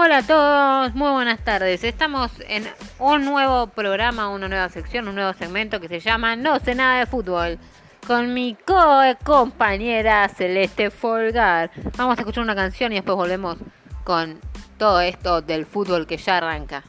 Hola a todos, muy buenas tardes. Estamos en un nuevo programa, una nueva sección, un nuevo segmento que se llama No sé nada de fútbol. Con mi co-compañera Celeste Folgar. Vamos a escuchar una canción y después volvemos con todo esto del fútbol que ya arranca.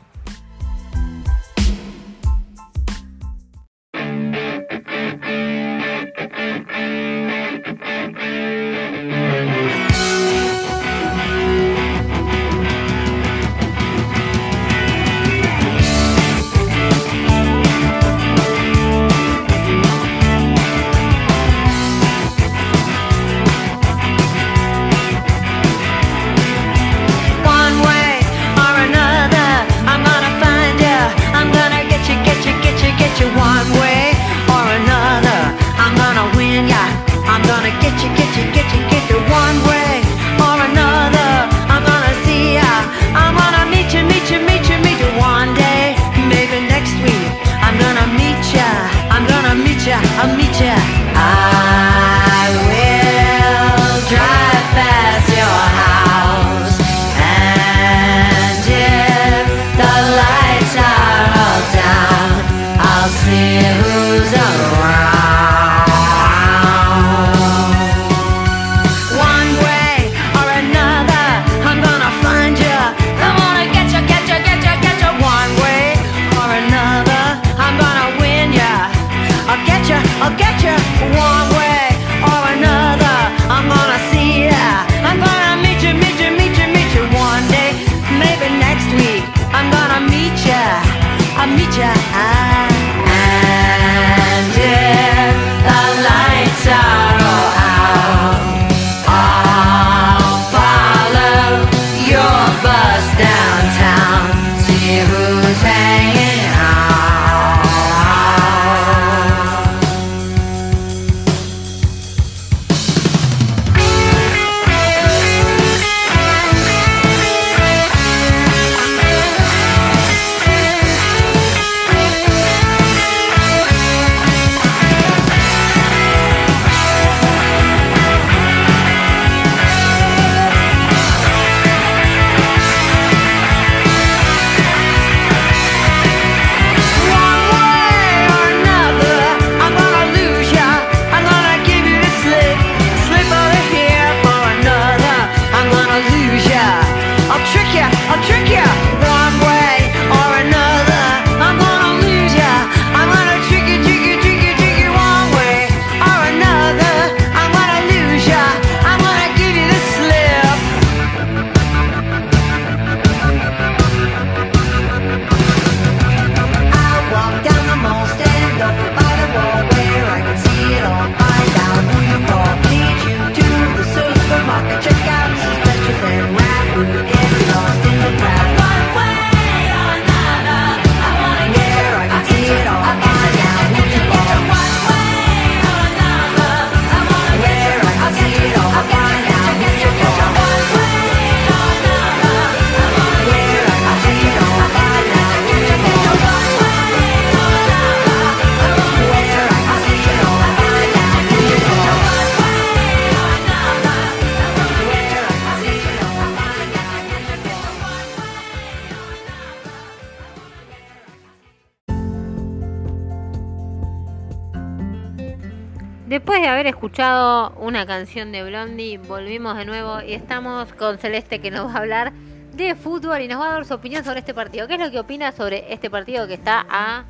Después de haber escuchado una canción de Blondie, volvimos de nuevo y estamos con Celeste que nos va a hablar de fútbol y nos va a dar su opinión sobre este partido. ¿Qué es lo que opina sobre este partido que está a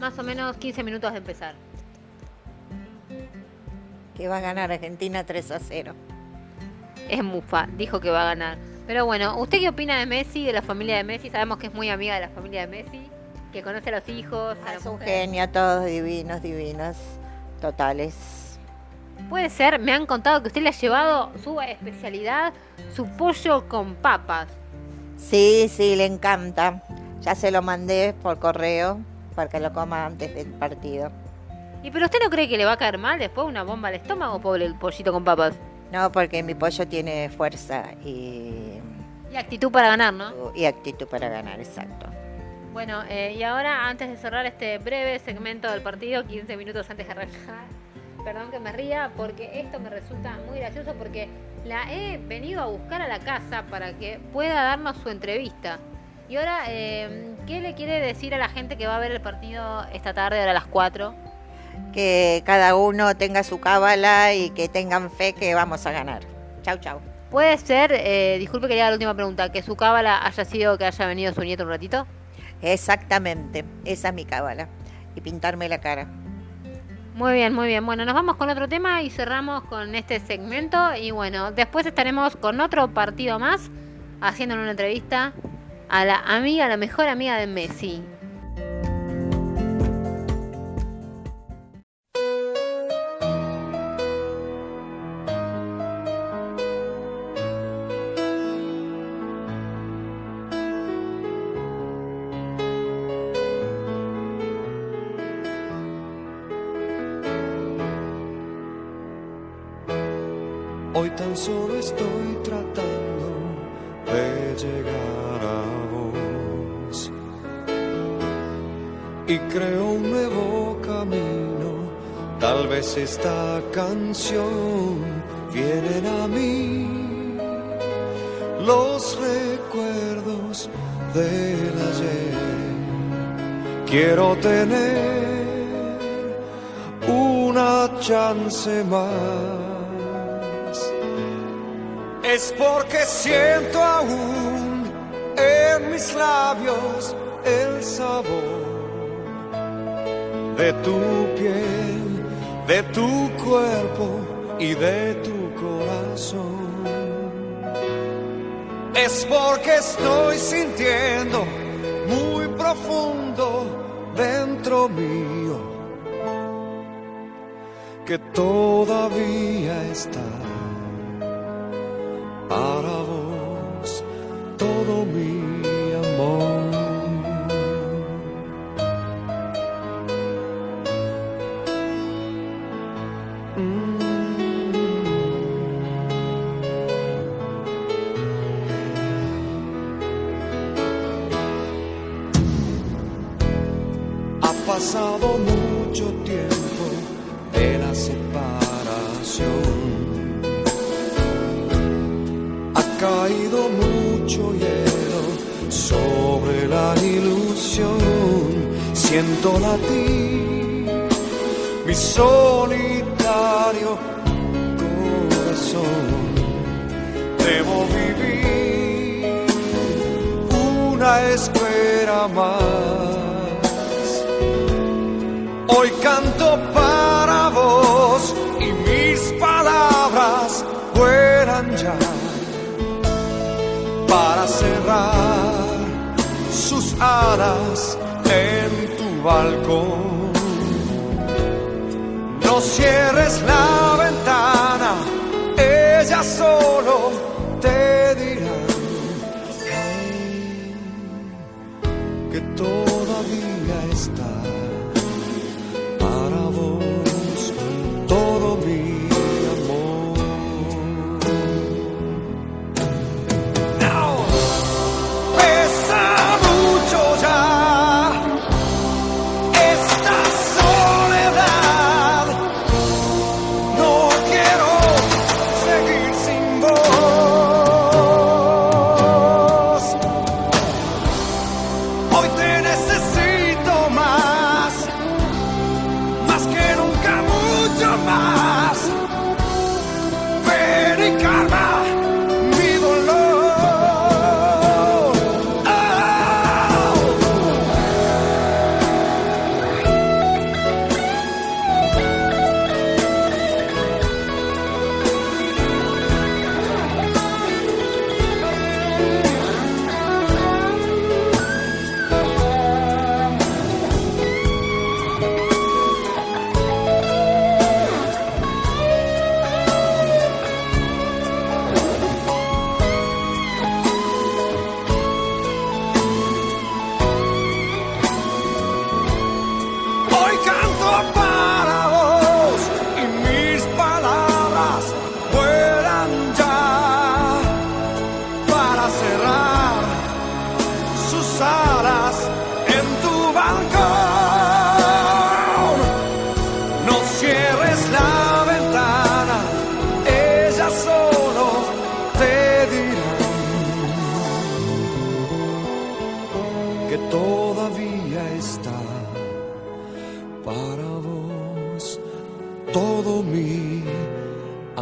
más o menos 15 minutos de empezar? que va a ganar Argentina 3 a 0. Es Mufa, dijo que va a ganar. Pero bueno, ¿usted qué opina de Messi, de la familia de Messi? Sabemos que es muy amiga de la familia de Messi, que conoce a los hijos, a la Es un genio, todos divinos, divinos, totales. Puede ser, me han contado que usted le ha llevado su especialidad, su pollo con papas. Sí, sí, le encanta. Ya se lo mandé por correo para que lo coma antes del partido. ¿Y pero usted no cree que le va a caer mal después una bomba al estómago, pobre el pollito con papas? No, porque mi pollo tiene fuerza y, Y actitud para ganar, ¿no? y actitud para ganar, exacto. Bueno, eh, y ahora antes de cerrar este breve segmento del partido, 15 minutos antes de arrancar, perdón que me ría, porque esto me resulta muy gracioso porque la he venido a buscar a la casa para que pueda darnos su entrevista. Y ahora, eh, ¿qué le quiere decir a la gente que va a ver el partido esta tarde, ahora a las 4? Que cada uno tenga su cábala y que tengan fe que vamos a ganar. Chau, chau. Puede ser, eh, disculpe quería la última pregunta, que su cábala haya sido que haya venido su nieto un ratito. Exactamente, esa es mi cábala. Y pintarme la cara. Muy bien, muy bien. Bueno, nos vamos con otro tema y cerramos con este segmento. Y bueno, después estaremos con otro partido más, haciéndole una entrevista a la amiga, la mejor amiga de Messi. Hoy tan solo estoy tratando de llegar a vos. Y creo un nuevo camino. Tal vez esta canción vienen a mí. Los recuerdos del ayer. Quiero tener una chance más es porque siento aún en mis labios el sabor de tu piel, de tu cuerpo y de tu corazón. Es porque estoy sintiendo muy profundo dentro mío que todavía está para vos todo mi sobre la ilusión. Siento latir mi solitario corazón. Debo vivir una espera más. Hoy canto para vos y mis palabras vuelan ya para cerrar en tu balcón. No cierres la ventana,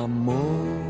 amor.